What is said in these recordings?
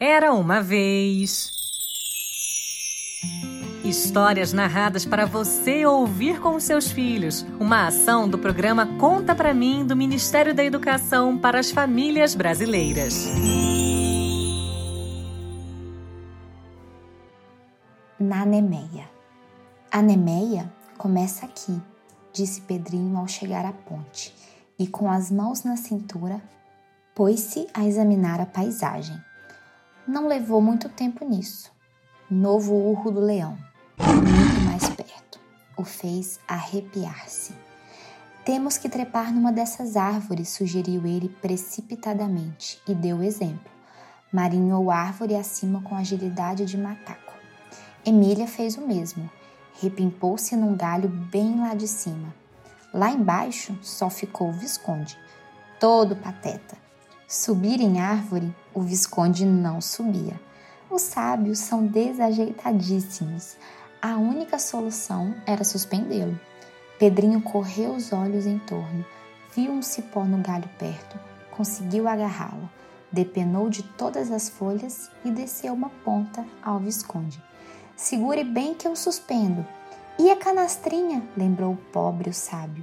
Era uma vez. Histórias narradas para você ouvir com seus filhos. Uma ação do programa Conta para mim do Ministério da Educação para as Famílias Brasileiras. Na Nemeia. A Nemeia começa aqui, disse Pedrinho ao chegar à ponte, e com as mãos na cintura, pôs-se a examinar a paisagem. Não levou muito tempo nisso. Novo urro do leão muito mais perto. O fez arrepiar-se. Temos que trepar numa dessas árvores, sugeriu ele precipitadamente e deu exemplo. Marinhou árvore acima com agilidade de macaco. Emília fez o mesmo. Repimpou-se num galho bem lá de cima. Lá embaixo só ficou o Visconde, todo pateta. Subir em árvore, o Visconde não subia. Os sábios são desajeitadíssimos. A única solução era suspendê-lo. Pedrinho correu os olhos em torno, viu um cipó no galho perto, conseguiu agarrá-lo, depenou de todas as folhas e desceu uma ponta ao Visconde. Segure bem que eu suspendo. E a canastrinha? lembrou o pobre o sábio.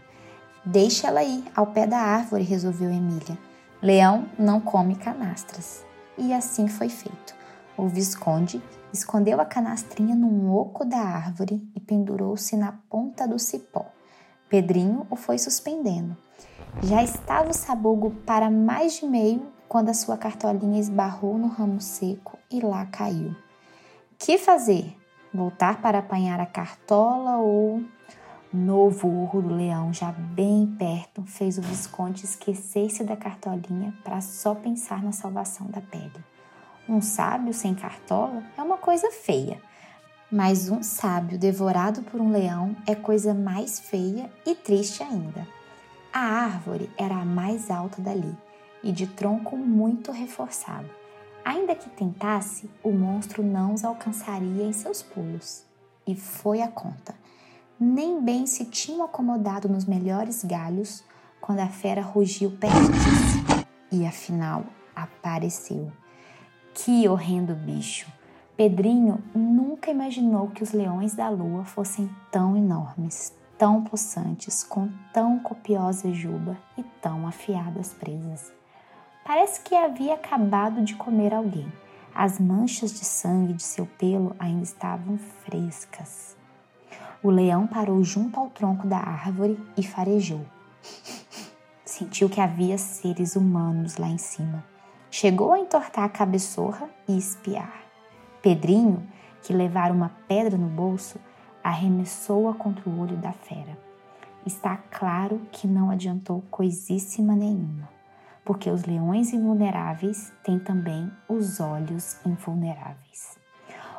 Deixe ela aí, ao pé da árvore, resolveu Emília. Leão não come canastras. E assim foi feito. O Visconde escondeu a canastrinha num oco da árvore e pendurou-se na ponta do cipó. Pedrinho o foi suspendendo. Já estava o sabugo para mais de meio quando a sua cartolinha esbarrou no ramo seco e lá caiu. Que fazer? Voltar para apanhar a cartola ou. Novo urro do leão, já bem perto, fez o Visconde esquecer-se da cartolinha para só pensar na salvação da pele. Um sábio sem cartola é uma coisa feia, mas um sábio devorado por um leão é coisa mais feia e triste ainda. A árvore era a mais alta dali e de tronco muito reforçado. Ainda que tentasse, o monstro não os alcançaria em seus pulos. E foi a conta. Nem bem se tinham acomodado nos melhores galhos quando a fera rugiu perto disso. E afinal apareceu. Que horrendo bicho! Pedrinho nunca imaginou que os leões da lua fossem tão enormes, tão possantes, com tão copiosa juba e tão afiadas presas. Parece que havia acabado de comer alguém. As manchas de sangue de seu pelo ainda estavam frescas. O leão parou junto ao tronco da árvore e farejou. Sentiu que havia seres humanos lá em cima Chegou a entortar a cabeçorra e espiar. Pedrinho, que levara uma pedra no bolso, arremessou-a contra o olho da fera. Está claro que não adiantou coisíssima nenhuma, porque os leões invulneráveis têm também os olhos invulneráveis.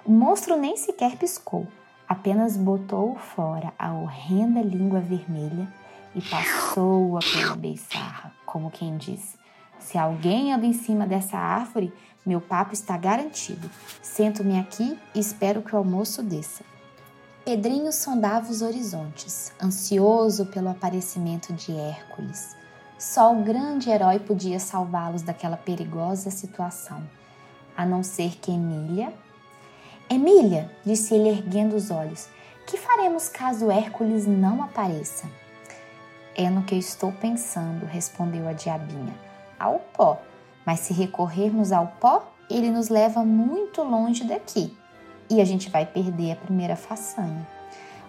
O monstro nem sequer piscou, apenas botou fora a horrenda língua vermelha e passou-a pela beiçarra, como quem diz: se alguém anda em cima dessa árvore, meu papo está garantido. Sento-me aqui e espero que o almoço desça. Pedrinho sondava os horizontes, ansioso pelo aparecimento de Hércules. Só o grande herói podia salvá-los daquela perigosa situação, a não ser que Emília. Emília, disse ele erguendo os olhos, que faremos caso Hércules não apareça? É no que eu estou pensando, respondeu a diabinha ao pó. Mas se recorrermos ao pó, ele nos leva muito longe daqui e a gente vai perder a primeira façanha.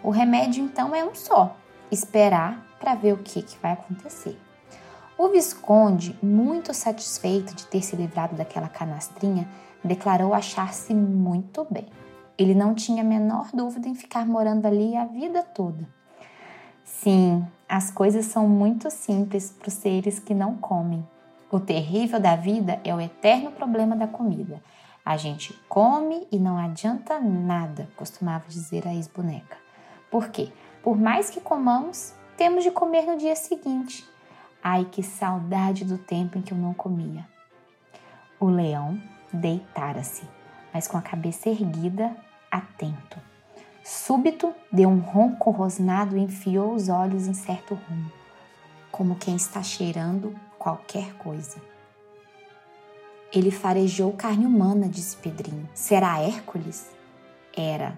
O remédio então é um só: esperar para ver o que, que vai acontecer. O Visconde, muito satisfeito de ter se livrado daquela canastrinha, declarou achar-se muito bem. Ele não tinha a menor dúvida em ficar morando ali a vida toda. Sim, as coisas são muito simples para os seres que não comem, o terrível da vida é o eterno problema da comida. A gente come e não adianta nada, costumava dizer a ex-boneca. Por quê? Por mais que comamos, temos de comer no dia seguinte. Ai, que saudade do tempo em que eu não comia. O leão deitara-se, mas com a cabeça erguida, atento. Súbito, deu um ronco rosnado e enfiou os olhos em certo rumo, como quem está cheirando qualquer coisa. Ele farejou carne humana, disse Pedrinho. Será Hércules? Era.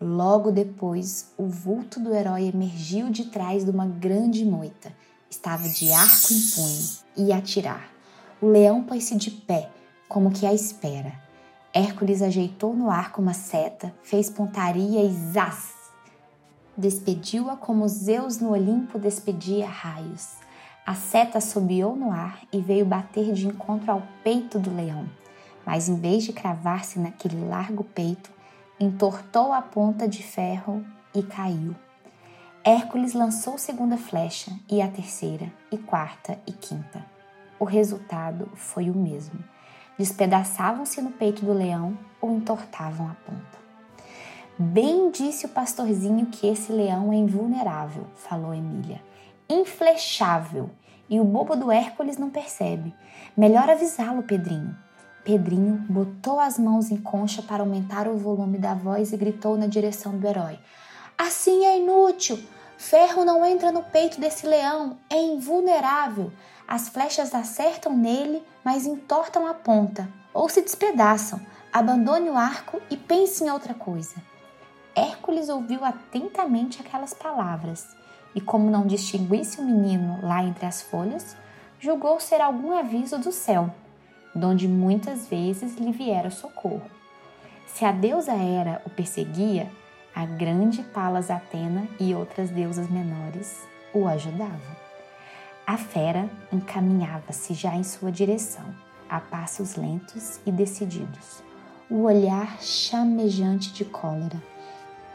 Logo depois, o vulto do herói emergiu de trás de uma grande moita. Estava de arco em punho. Ia atirar. O leão pôs-se de pé, como que à espera. Hércules ajeitou no arco uma seta, fez pontaria e zás! Despediu-a como Zeus no Olimpo despedia raios. A seta assobiou no ar e veio bater de encontro ao peito do leão. Mas em vez de cravar-se naquele largo peito, entortou a ponta de ferro e caiu. Hércules lançou segunda flecha e a terceira, e quarta e quinta. O resultado foi o mesmo. Despedaçavam-se no peito do leão ou entortavam a ponta. Bem disse o pastorzinho que esse leão é invulnerável, falou Emília. Inflechável. E o bobo do Hércules não percebe. Melhor avisá-lo, Pedrinho. Pedrinho botou as mãos em concha para aumentar o volume da voz e gritou na direção do herói: Assim é inútil! Ferro não entra no peito desse leão, é invulnerável. As flechas acertam nele, mas entortam a ponta ou se despedaçam. Abandone o arco e pense em outra coisa. Hércules ouviu atentamente aquelas palavras e, como não distinguisse o menino lá entre as folhas, julgou ser algum aviso do céu, donde muitas vezes lhe viera socorro. Se a deusa Hera o perseguia, a grande Palas Atena e outras deusas menores o ajudavam. A fera encaminhava-se já em sua direção, a passos lentos e decididos, o olhar chamejante de cólera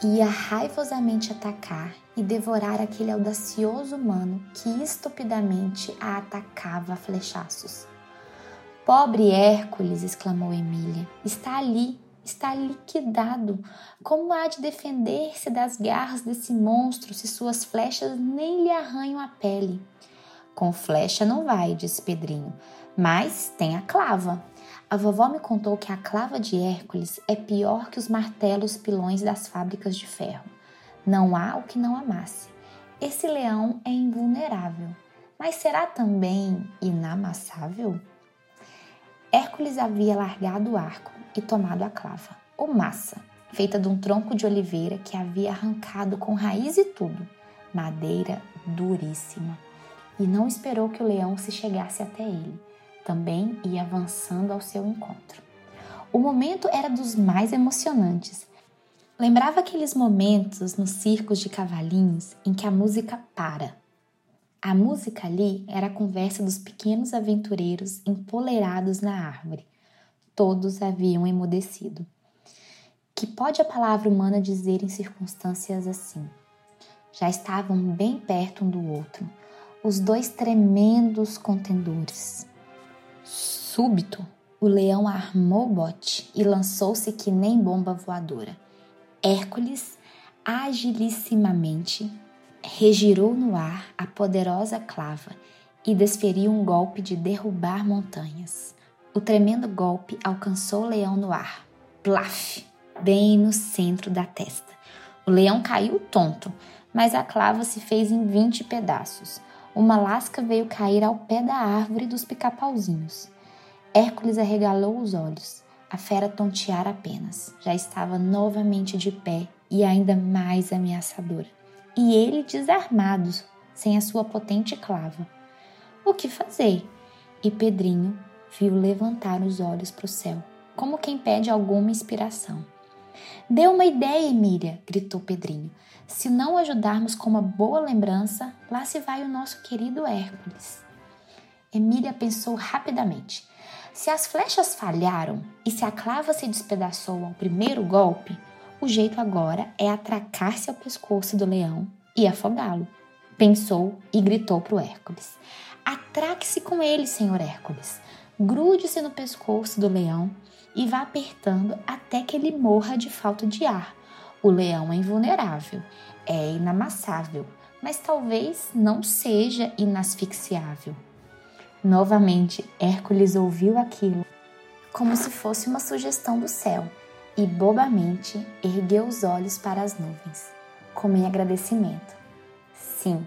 ia raivosamente atacar e devorar aquele audacioso humano que estupidamente a atacava a flechaços. Pobre Hércules! exclamou Emília. Está ali, está liquidado. Como há de defender-se das garras desse monstro se suas flechas nem lhe arranham a pele? Com flecha não vai, disse Pedrinho, mas tem a clava. A vovó me contou que a clava de Hércules é pior que os martelos pilões das fábricas de ferro. Não há o que não amasse. Esse leão é invulnerável, mas será também inamassável? Hércules havia largado o arco e tomado a clava, ou massa, feita de um tronco de oliveira que havia arrancado com raiz e tudo, madeira duríssima, e não esperou que o leão se chegasse até ele também ia avançando ao seu encontro. O momento era dos mais emocionantes. Lembrava aqueles momentos nos circos de cavalinhos em que a música para. A música ali era a conversa dos pequenos aventureiros empoleirados na árvore. Todos haviam emudecido. Que pode a palavra humana dizer em circunstâncias assim? Já estavam bem perto um do outro, os dois tremendos contendores. Súbito, o leão armou o bote e lançou-se que nem bomba voadora. Hércules, agilissimamente, regirou no ar a poderosa clava e desferiu um golpe de derrubar montanhas. O tremendo golpe alcançou o leão no ar. Plaf! Bem no centro da testa. O leão caiu tonto, mas a clava se fez em vinte pedaços. Uma lasca veio cair ao pé da árvore dos pica-pauzinhos. Hércules arregalou os olhos. A fera tonteara apenas. Já estava novamente de pé e ainda mais ameaçadora. E ele desarmado, sem a sua potente clava. O que fazer? E Pedrinho viu levantar os olhos para o céu, como quem pede alguma inspiração. Dê uma ideia, Emília, gritou Pedrinho. Se não ajudarmos com uma boa lembrança, lá se vai o nosso querido Hércules. Emília pensou rapidamente. Se as flechas falharam e se a clava se despedaçou ao primeiro golpe, o jeito agora é atracar-se ao pescoço do leão e afogá-lo. Pensou e gritou para o Hércules: Atraque-se com ele, senhor Hércules. Grude-se no pescoço do leão e vá apertando até que ele morra de falta de ar. O leão é invulnerável, é inamassável, mas talvez não seja inasfixiável. Novamente, Hércules ouviu aquilo como se fosse uma sugestão do céu e bobamente ergueu os olhos para as nuvens, como em agradecimento. Sim,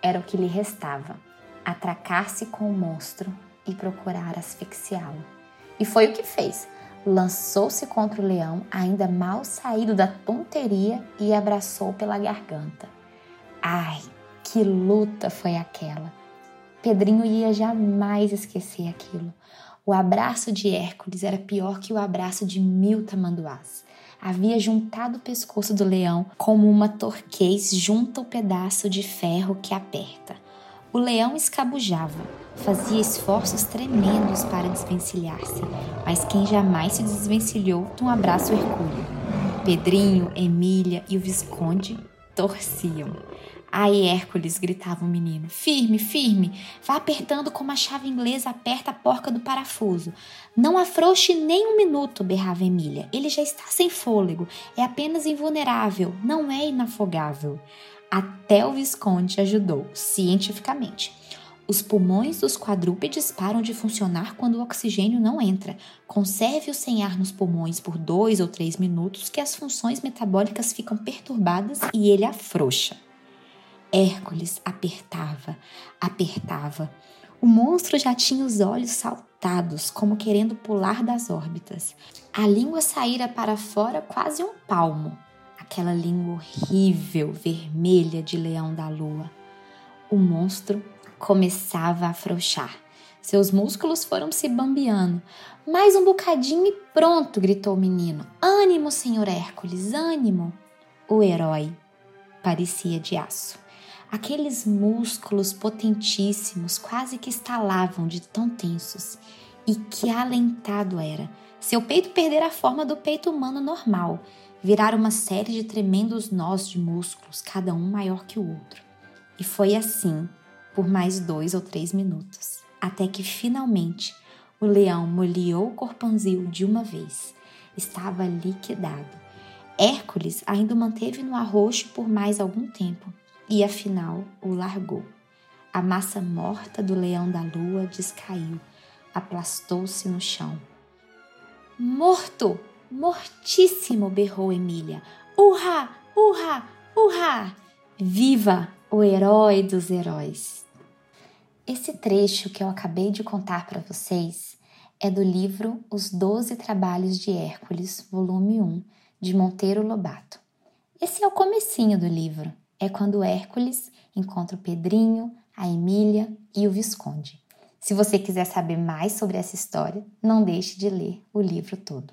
era o que lhe restava: atracar-se com o monstro e procurar asfixiá-lo. E foi o que fez. Lançou-se contra o leão, ainda mal saído da tonteria, e abraçou pela garganta. Ai, que luta foi aquela! Pedrinho ia jamais esquecer aquilo. O abraço de Hércules era pior que o abraço de mil tamanduás. Havia juntado o pescoço do leão como uma torquês junta o pedaço de ferro que aperta. O leão escabujava, fazia esforços tremendos para desvencilhar-se, mas quem jamais se desvencilhou de um abraço hercúleo? Pedrinho, Emília e o Visconde torciam. Ai, Hércules, gritava o menino. Firme, firme. Vá apertando como a chave inglesa aperta a porca do parafuso. Não afrouxe nem um minuto, berrava Emília. Ele já está sem fôlego. É apenas invulnerável, não é inafogável. Até o Visconde ajudou, cientificamente. Os pulmões dos quadrúpedes param de funcionar quando o oxigênio não entra. Conserve-o sem ar nos pulmões por dois ou três minutos, que as funções metabólicas ficam perturbadas e ele afrouxa. Hércules apertava, apertava. O monstro já tinha os olhos saltados, como querendo pular das órbitas. A língua saíra para fora quase um palmo. Aquela língua horrível, vermelha de leão da lua. O monstro começava a afrouxar. Seus músculos foram se bambeando. Mais um bocadinho e pronto, gritou o menino. Ânimo, senhor Hércules, ânimo. O herói parecia de aço. Aqueles músculos potentíssimos quase que estalavam de tão tensos. E que alentado era! Seu peito perdera a forma do peito humano normal, virar uma série de tremendos nós de músculos, cada um maior que o outro. E foi assim por mais dois ou três minutos, até que finalmente o leão molhou o corpanzil de uma vez. Estava liquidado. Hércules ainda o manteve no arroxo por mais algum tempo, e afinal o largou. A massa morta do leão da lua descaiu, aplastou-se no chão. Morto! Mortíssimo! berrou Emília. Urra! Urra! Urra! Viva o herói dos heróis! Esse trecho que eu acabei de contar para vocês é do livro Os Doze Trabalhos de Hércules, volume 1, de Monteiro Lobato. Esse é o comecinho do livro é quando Hércules encontra o Pedrinho, a Emília e o Visconde. Se você quiser saber mais sobre essa história, não deixe de ler o livro todo.